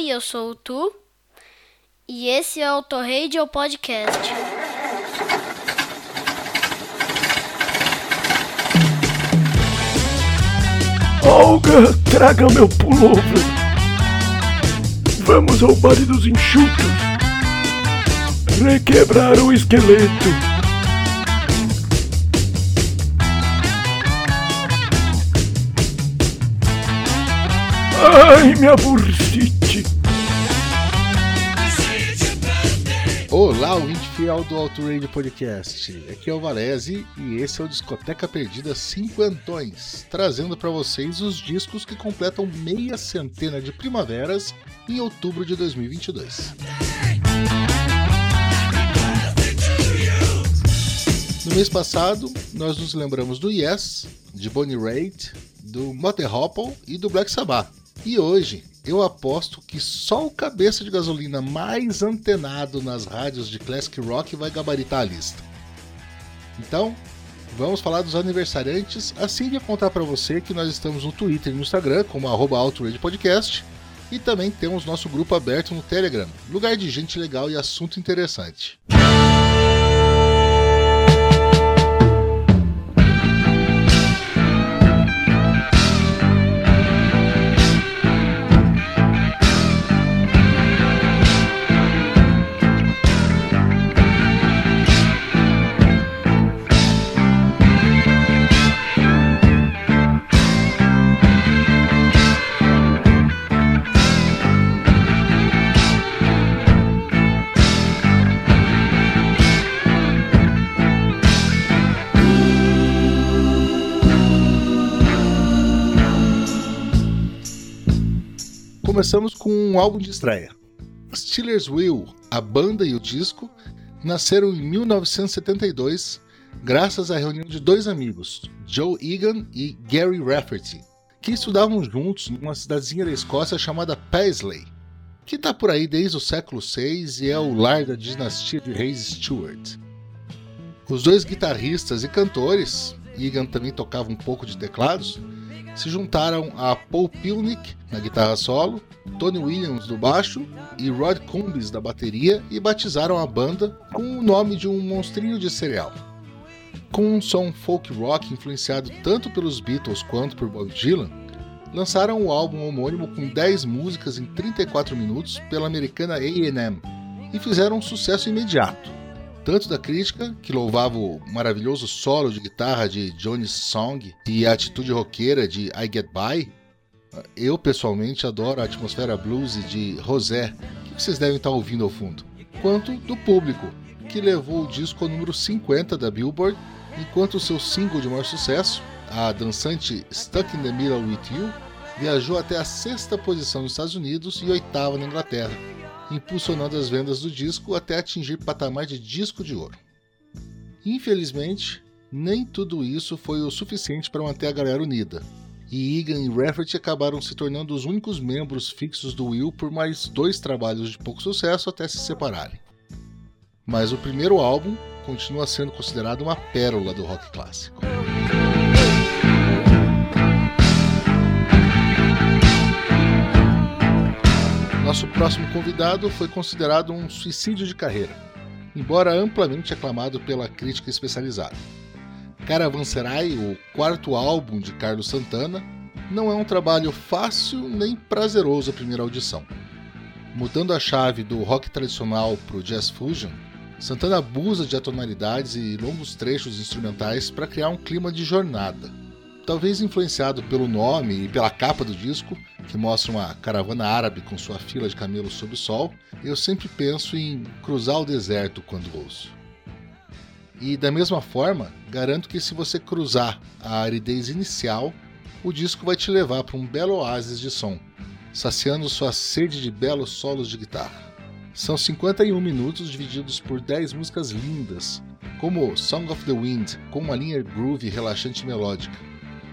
Oi, eu sou o Tu e esse é o Torradio Podcast. Olga, traga meu pullover. Vamos ao baile dos enxutos. Requebrar o esqueleto. Ai, minha bursite. Olá, ouvinte fiel do Alto Radio Podcast. Aqui é o Valese e esse é o Discoteca Perdida Cinquentões, trazendo para vocês os discos que completam meia centena de primaveras em outubro de 2022. No mês passado, nós nos lembramos do Yes, de Bonnie Raitt, do Motorhead e do Black Sabbath. E hoje eu aposto que só o cabeça de gasolina mais antenado nas rádios de classic rock vai gabaritar a lista. Então, vamos falar dos aniversariantes, assim de contar para você que nós estamos no Twitter e no Instagram como @outragepodcast e também temos nosso grupo aberto no Telegram, lugar de gente legal e assunto interessante. Começamos com um álbum de estreia. Steelers Will, a banda e o disco, nasceram em 1972 graças à reunião de dois amigos, Joe Egan e Gary Rafferty, que estudavam juntos numa cidadezinha da Escócia chamada Paisley, que está por aí desde o século VI e é o lar da dinastia de reis Stuart. Os dois guitarristas e cantores, Egan também tocava um pouco de teclados, se juntaram a Paul Pilnick na guitarra solo, Tony Williams no baixo e Rod Combs na bateria e batizaram a banda com o nome de um monstrinho de cereal. Com um som folk rock influenciado tanto pelos Beatles quanto por Bob Dylan, lançaram o álbum homônimo com 10 músicas em 34 minutos pela americana A&M e fizeram um sucesso imediato tanto da crítica, que louvava o maravilhoso solo de guitarra de Johnny's Song e a atitude roqueira de I Get By. Eu pessoalmente adoro a atmosfera blues de Rosé, que vocês devem estar ouvindo ao fundo, quanto do público, que levou o disco ao número 50 da Billboard, enquanto o seu single de maior sucesso, a dançante Stuck in the Middle with You, viajou até a sexta posição nos Estados Unidos e oitava na Inglaterra, impulsionando as vendas do disco até atingir patamar de disco de ouro. Infelizmente, nem tudo isso foi o suficiente para manter a galera unida, e Egan e Rafferty acabaram se tornando os únicos membros fixos do Will por mais dois trabalhos de pouco sucesso até se separarem. Mas o primeiro álbum continua sendo considerado uma pérola do rock clássico. Nosso próximo convidado foi considerado um suicídio de carreira, embora amplamente aclamado pela crítica especializada. Caravanserai, o quarto álbum de Carlos Santana, não é um trabalho fácil nem prazeroso à primeira audição. Mudando a chave do rock tradicional para o jazz fusion, Santana abusa de atonalidades e longos trechos instrumentais para criar um clima de jornada. Talvez influenciado pelo nome e pela capa do disco, que mostra uma caravana árabe com sua fila de camelos sob o sol, eu sempre penso em cruzar o deserto quando ouço. E da mesma forma, garanto que se você cruzar a aridez inicial, o disco vai te levar para um belo oásis de som, saciando sua sede de belos solos de guitarra. São 51 minutos divididos por 10 músicas lindas, como Song of the Wind, com uma linha groove relaxante e melódica,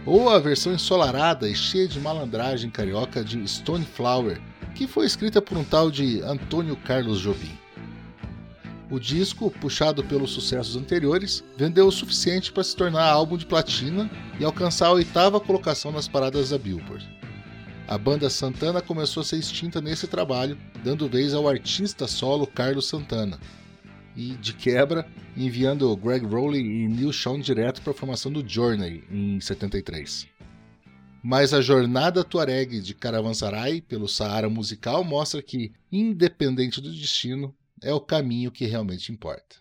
ou a versão ensolarada e cheia de malandragem carioca de Stone Flower, que foi escrita por um tal de Antônio Carlos Jobim. O disco, puxado pelos sucessos anteriores, vendeu o suficiente para se tornar álbum de platina e alcançar a oitava colocação nas paradas da Billboard. a banda Santana começou a ser extinta nesse trabalho, dando vez ao artista solo Carlos Santana. E, de quebra, enviando Greg Rowley e Neil Sean direto para a formação do Journey em 73. Mas a jornada tuareg de Caravansarai pelo Saara musical mostra que, independente do destino, é o caminho que realmente importa.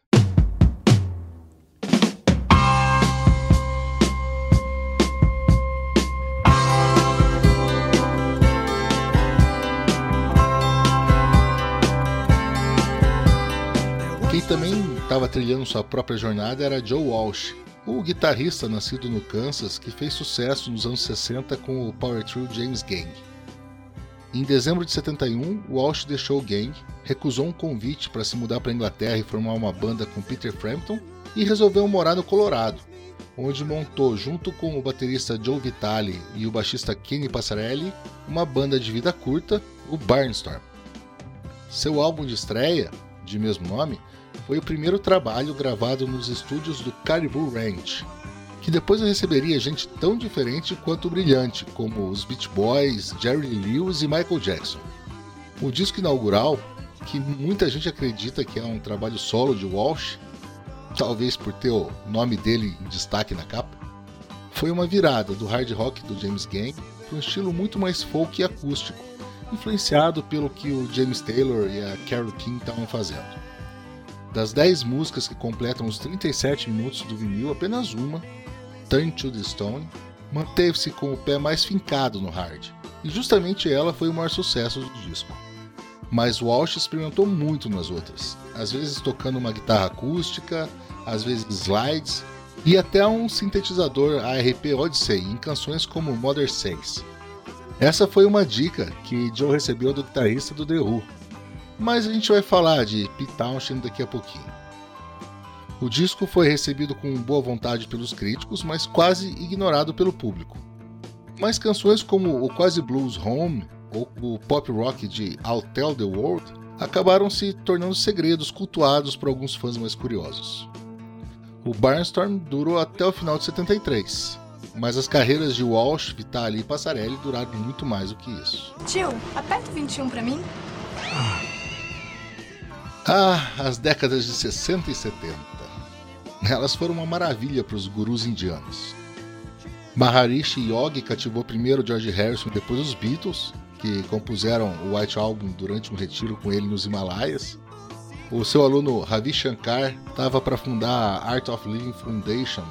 Quem também estava trilhando sua própria jornada era Joe Walsh, o guitarrista nascido no Kansas que fez sucesso nos anos 60 com o power trio James Gang. Em dezembro de 71, Walsh deixou o Gang, recusou um convite para se mudar para a Inglaterra e formar uma banda com Peter Frampton e resolveu morar no Colorado, onde montou, junto com o baterista Joe Vitale e o baixista Kenny Passarelli, uma banda de vida curta, o Barnstorm. Seu álbum de estreia, de mesmo nome, foi o primeiro trabalho gravado nos estúdios do Caribou Ranch, que depois receberia gente tão diferente quanto brilhante, como os Beach Boys, Jerry Lewis e Michael Jackson. O disco inaugural, que muita gente acredita que é um trabalho solo de Walsh, talvez por ter o nome dele em destaque na capa, foi uma virada do hard rock do James Gang para um estilo muito mais folk e acústico, influenciado pelo que o James Taylor e a Carole King estavam fazendo. Das 10 músicas que completam os 37 minutos do vinil, apenas uma, Turn to the Stone, manteve-se com o pé mais fincado no hard, e justamente ela foi o maior sucesso do disco. Mas Walsh experimentou muito nas outras, às vezes tocando uma guitarra acústica, às vezes slides e até um sintetizador ARP Odyssey em canções como Mother 6. Essa foi uma dica que Joe recebeu do guitarrista do The Who, mas a gente vai falar de Pete Townshend daqui a pouquinho. O disco foi recebido com boa vontade pelos críticos, mas quase ignorado pelo público. Mas canções como o quase blues Home ou o pop rock de I'll Tell the World acabaram se tornando segredos cultuados por alguns fãs mais curiosos. O Barnstorm durou até o final de 73, mas as carreiras de Walsh, Vitali e Passarelli duraram muito mais do que isso. Tio, aperta o 21 pra mim. Ah, as décadas de 60 e 70. Elas foram uma maravilha para os gurus indianos. Maharishi Yogi cativou primeiro George Harrison e depois os Beatles, que compuseram o White Album durante um retiro com ele nos Himalaias. O seu aluno Ravi Shankar estava para fundar a Art of Living Foundation,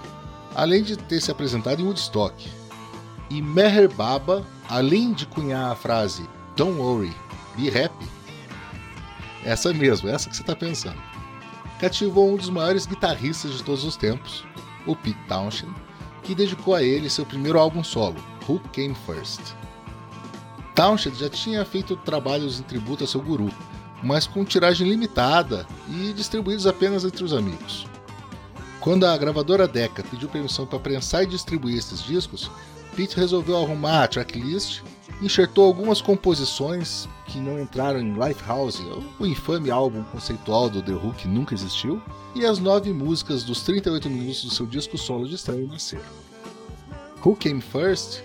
além de ter se apresentado em Woodstock. E Meher Baba, além de cunhar a frase Don't worry, be happy, essa mesmo, essa que você está pensando. Cativou um dos maiores guitarristas de todos os tempos, o Pete Townshend, que dedicou a ele seu primeiro álbum solo, Who Came First. Townshend já tinha feito trabalhos em tributo a seu guru, mas com tiragem limitada e distribuídos apenas entre os amigos. Quando a gravadora Decca pediu permissão para prensar e distribuir esses discos, Pete resolveu arrumar a tracklist, enxertou algumas composições que não entraram em Lifehouse, o infame álbum conceitual do The Who que nunca existiu, e as nove músicas dos 38 minutos do seu disco solo de estreia nasceram. Who Came First?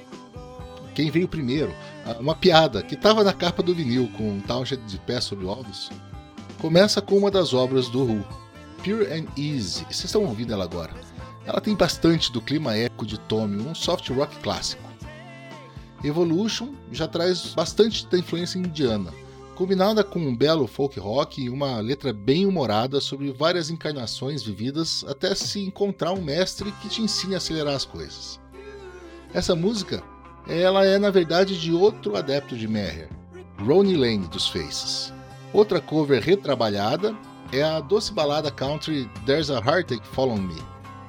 Quem veio primeiro? Uma piada que estava na capa do vinil com um Townshend de pé sobre ovos. Começa com uma das obras do Who, Pure and Easy. Vocês estão ouvindo ela agora. Ela tem bastante do clima épico de Tommy, um soft rock clássico. Evolution já traz bastante da influência indiana, combinada com um belo folk rock e uma letra bem humorada sobre várias encarnações vividas até se encontrar um mestre que te ensine a acelerar as coisas. Essa música, ela é na verdade de outro adepto de Meher, Ronnie Lane dos Faces. Outra cover retrabalhada é a doce balada country There's a Heartache Follow Me,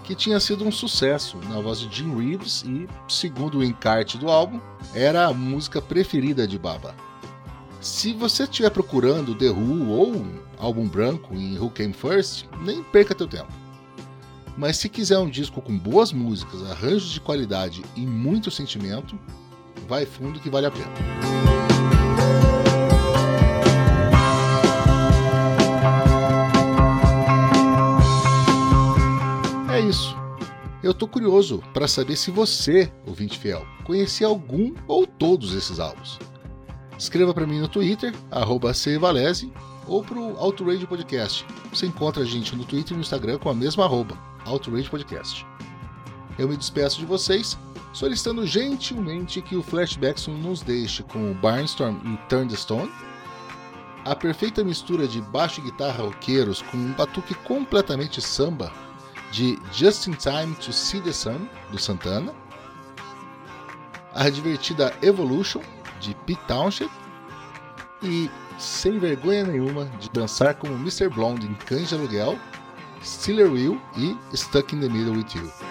que tinha sido um sucesso na voz de Jim Reeves e, segundo o encarte do álbum, era a música preferida de Baba. Se você estiver procurando The Who ou um álbum branco em Who Came First, nem perca teu tempo. Mas se quiser um disco com boas músicas, arranjos de qualidade e muito sentimento, vai fundo que vale a pena. Eu estou curioso para saber se você, ouvinte fiel, conhecia algum ou todos esses álbuns. Escreva para mim no Twitter, arroba Valese, ou para o Outrage Podcast. Você encontra a gente no Twitter e no Instagram com a mesma arroba, Outrage Podcast. Eu me despeço de vocês, solicitando gentilmente que o Flashbacks nos deixe com o Barnstorm e Turn the Stone, a perfeita mistura de baixo e guitarra roqueiros com um batuque completamente samba de Just in Time to See the Sun, do Santana, a divertida Evolution, de Pete Townshend, e, sem vergonha nenhuma, de dançar como Mr. Blonde em Cães de Aluguel, Steeler Wheel e Stuck in the Middle with You.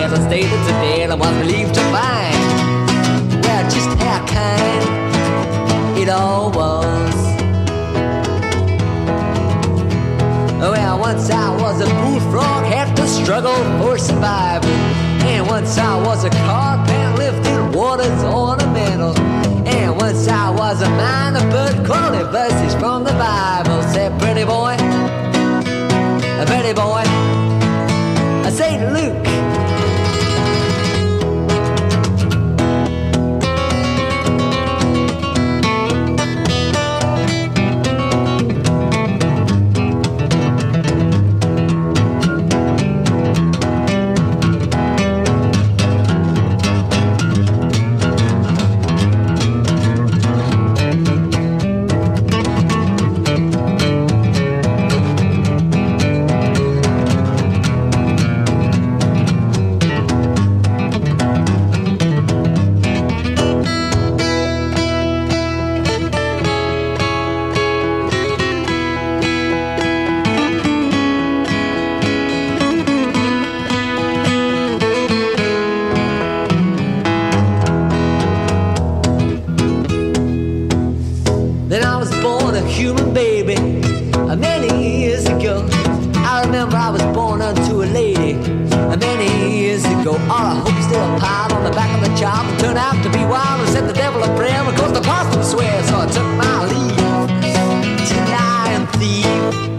as I stated today, and I was relieved to find, well, just how kind it all was. Well, once I was a bullfrog, had to struggle for survival. And once I was a carp and lived waters ornamental. And once I was a miner, but quoted verses from the Bible. Said, pretty boy, pretty boy, St. Luke. still a pile on the back of the child and turned out to be wild and set the devil a prayer because the pastor swears. So I took my leave, deny and thief.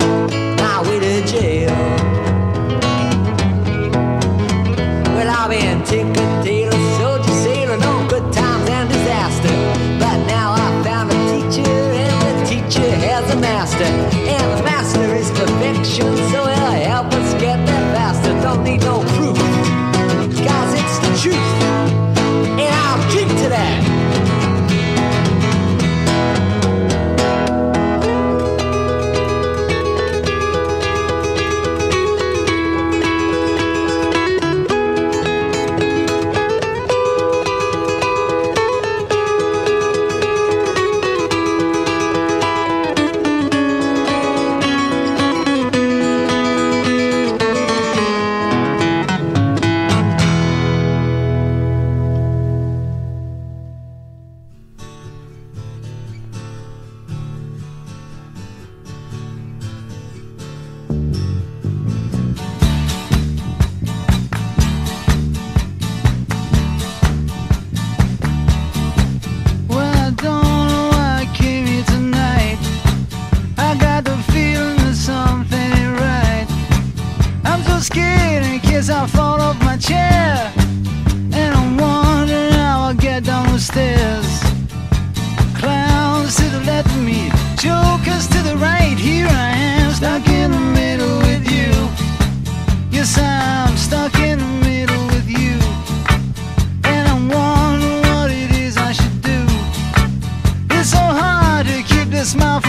stairs. Clowns to the left of me, jokers to the right. Here I am, stuck in the middle with you. Yes, I'm stuck in the middle with you. And I'm wondering what it is I should do. It's so hard to keep this smile.